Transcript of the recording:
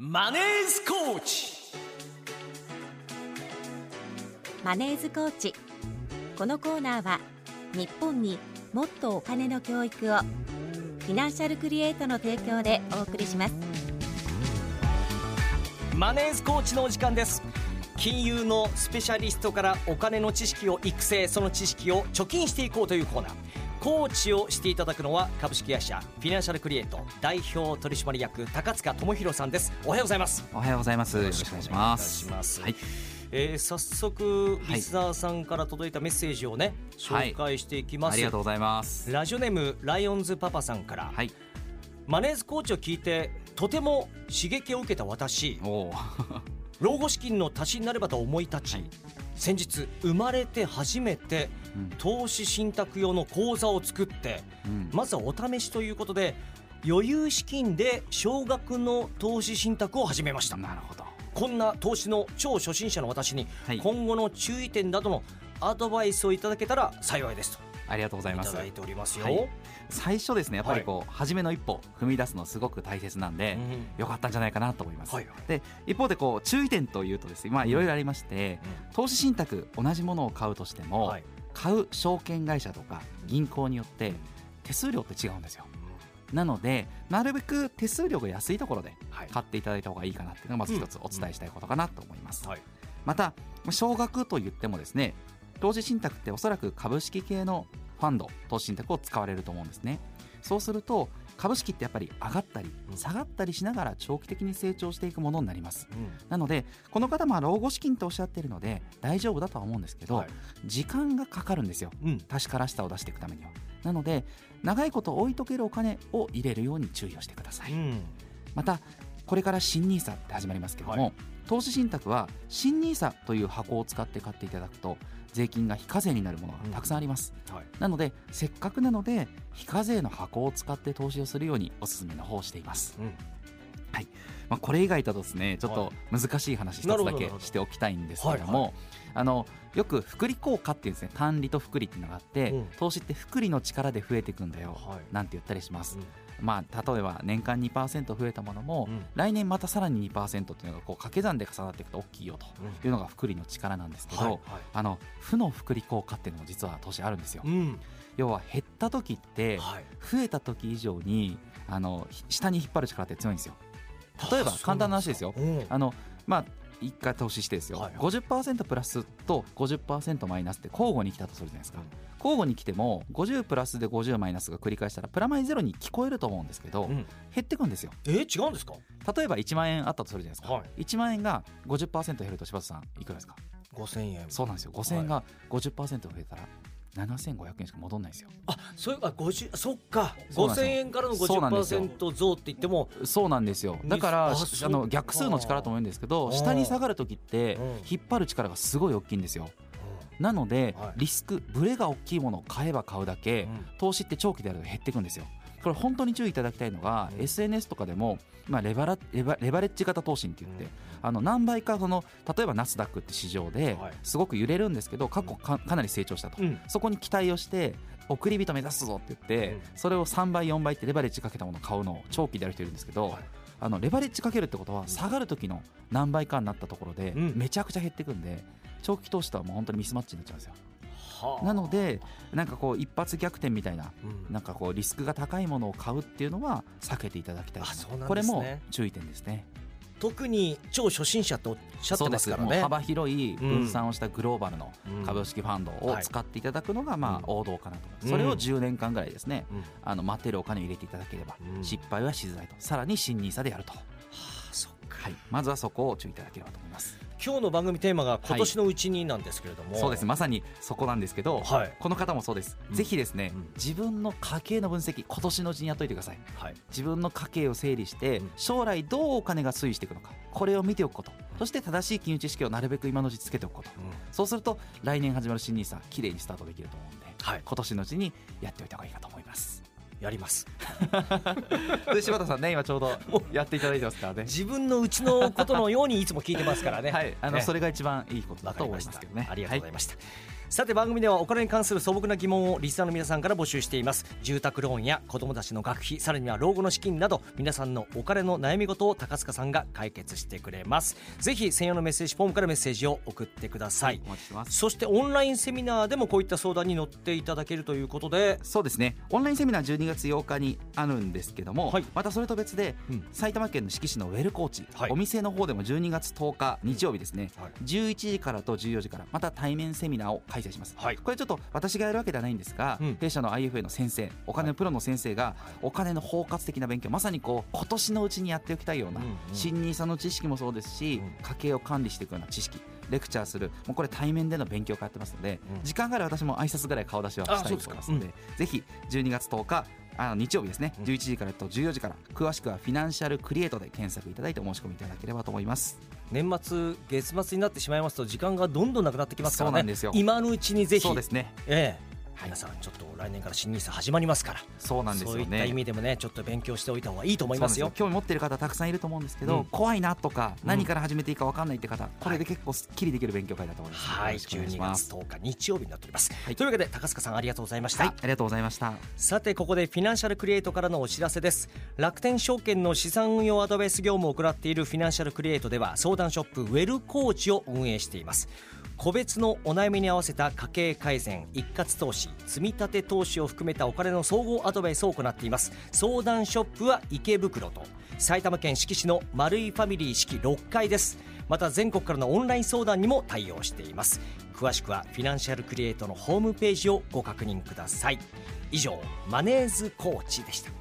マネースコーチ。マネーズコーチ。このコーナーは日本にもっとお金の教育をフィナンシャルクリエイトの提供でお送りします。マネースコーチのお時間です。金融のスペシャリストからお金の知識を育成その知識を貯金していこうというコーナーコーチをしていただくのは株式会社フィナンシャルクリエイト代表取締役高塚智博さんですおはようございますおはようございます。よろしくお願いします。はい。えー早速リスナーさんから届いたメッセージをね、はい紹介していきます、ありがとうございます。ラジオネームライオンズパパさんから、はい。マネーズコーチを聞いてとても刺激を受けた私。老後資金の足しになればと思い立ち、はい先日生まれて初めてうん。投資信託用の口座を作ってうん。まずはお試しということで余裕資金で少額の投資信託を始めました。なるほど。こんな投資の超初心者の私にはい。今後の注意点などのアドバイスをいただけたら幸いですとありがとうございます。いた。だいておりますよ、はい。最初ですね、やっぱりこう、初めの一歩踏み出すのすごく大切なんで。うんよかったんじゃないかなと思います。はいはい。で、一方でこう注意点というとですね、まあいろいろありまして、投資信託同じものを買うとしても、はい。買う証券会社とか銀行によって手数料って違うんですよ。なのでなるべく手数料が安いところではい。買っていただいた方がいいかなっていうのがまず一つお伝えしたいことかなと思います。はい。また少額と言ってもですね投資信託っておそらく株式系のファンド投資信託を使われると思うんですね。そうすると株式ってやっぱり上がったりうん下がったりしながら長期的に成長していくものになります。うん。なのでこの方は老後資金とおっしゃっているので大丈夫だとは思うんですけど、はい。時間がかかるんですよ。うん。確からしさを出していくためには。なので長いこと置いとけるお金を入れるように注意をしてください、うん。またこれから新 NISA って始まりますけども、はい。投資信託は新 NISA という箱を使って買っていただくと税金が非課税になるものがたくさんあります、はい。なのでせっかくなので非課税の箱を使って投資をするようにお勧めの方をしています、うん。まあ、これ以外だとですねちょっと難しい話一つだけしておきたいんですけどはいもあのよく複利効果っていうんですね。単利と複利っていうのがあって、うん。投資って複利の力で増えていくんだよ、はい。なんて言ったりします、うんまあ、例えば年間2%増えたものも、うん。来年またさらに2%っていうのがこう掛け算で重なっていくと大きいよというのが複利の力なんですけど、はいはい。あの負の複利効果っていうのも実は投資あるんですよ。うん。要は減った時ってはい。増えた時以上にあのひ下に引っ張る力って強いんですよ。例えば簡単な話ですよ。うん。あのまあ一回投資してですよ、はいはい。50%プラスと50%マイナスって交互に来たとするじゃないですか、交互に来ても50プラスで50マイナスが繰り返したらプラマイゼロに聞こえると思うんですけど、うん。減ってくんですよ。えー違うんですか？例えば1万円あったとするじゃないですか、はい。1万円が50%減ると柴田さんいくらですか？5000円。そうなんですよ。5000円が50%増えたら7500円しか戻んないんですよ。あそういうあ50そっか。5000そうなんですよ。円からのそうなんですよ50%増って言ってもそうなんですよ。だからあの逆数の力とも言うんですけどうん。下に下がる時ってうん。引っ張る力がすごい大きいんですよ。なのではい。リスクブレが大きいものを買えば買うだけうん。投資って長期でやると減っていくんですよこれ本当に注意いただきたいのが、うん SNS とかでも、まあ、レバラレバレバレッジ型投資って言って、あの何倍かその例えばナスダックって市場ではい。すごく揺れるんですけど過去かかなり成長したと、うん。そこに期待をして送り人目指すぞって言って、うん。それを3倍4倍ってレバレッジかけたものを買うのを長期でやる人いるんですけど、はい。あのレバレッジかけるってことは下がる時の何倍かになったところでうん。めちゃくちゃ減っていくんで長期投資とはもう本当にミスマッチになっちゃうんですよ。はあなのでなんかこう一発逆転みたいなうん。なんかこうリスクが高いものを買うっていうのは避けていただきたいね。これも注意点ですね。特に超初心者とおっしゃってますからね。幅広い分散をしたグローバルのうん。株式ファンドを使っていただくのがまあ王道かなとそれを10年間ぐらいですね。うん。はあの待ってるお金を入れていただければうん。失敗はしづらいと。さらに新ニーサでやると、あそっか。はい、まずはそこを注意いただければと思います今日の番組テーマが今年のうちになんですけれども。そうです。まさにそこなんですけど、はい。この方もそうです、うん。ぜひですね、うん。自分の家計の分析今年のうちにやっといてください。はい。自分の家計を整理してうん。将来どうお金が推移していくのかこれを見ておくこと。そして正しい金融知識をなるべく今のうちつけておくこと。そうすると来年始まる新ニーサきれいにスタートできると思うんではい。今年のうちにやっておいた方がいいかと思いますやります。で柴田さんね今ちょうどやっていただいてますからね。自分のうちのことのようにいつも聞いてますからね。はいあのねそれが一番いいことだと思いますけどね。ありがとうございました、さて番組ではお金に関する素朴な疑問をリスナーの皆さんから募集しています。住宅ローンや子供たちの学費さらには老後の資金など皆さんのお金の悩み事を高塚さんが解決してくれます。ぜひ専用のメッセージフォームからメッセージを送ってください、お待ちしてます。そしてオンラインセミナーでもこういった相談に乗っていただけるということで。そうですね。オンラインセミナー12月8日にあるんですけども、はい。またそれと別で、うん。埼玉県の志木市のウェルコーチ、はい。お店の方でも12月10日日曜日ですね、はい。11時からと14時からまた対面セミナーを開催します、はい。これちょっと私がやるわけではないんですが、うん。弊社の IFA の先生お金のプロの先生がお金の包括的な勉強まさにこう今年のうちにやっておきたいような、うんうん。新の知識もそうですし、うん家計を管理していくような知識レクチャーするもうこれ対面での勉強会やってますので、うん。時間があれば私も挨拶ぐらい顔出しはしたいと思いますのであぜひ12月10日あの日曜日ですね、うん。11時からと14時から詳しくはフィナンシャルクリエイトで検索いただいてお申し込みいただければと思います年末月末になってしまいますと時間がどんどんなくなってきますからね。そうなんですよ。今のうちにぜひ。そうですね。ええ。はい皆さんちょっと来年から新ニーサ始まりますから。そうなんですよそういった意ね味でもねちょっと勉強しておいた方がいいと思いますよ。興味持っている方たくさんいると思うんですけど、うん怖いなとかうん。何から始めていいか分かんないって方、これで結構すっきりできる勉強会だと思います、はい。よろしくお願いし12月ます10日日曜日になっております、はい。というわけで高塚さんありがとうございました、はいありがとうございました。さてここでフィナンシャルクリエイトからのお知らせです。楽天証券の資産運用アドバイス業務を行っているフィナンシャルクリエイトでは相談ショップウェルコーチを運営しています。個別のお悩みに合わせた家計改善一括投資積み立て投資を含めたお金の総合アドバイスを行っています。相談ショップは池袋と。埼玉県志木市の丸井ファミリー式6階です。また全国からのオンライン相談にも対応しています。詳しくはフィナンシャルクリエイトのホームページをご確認ください。以上マネーズコーチでした。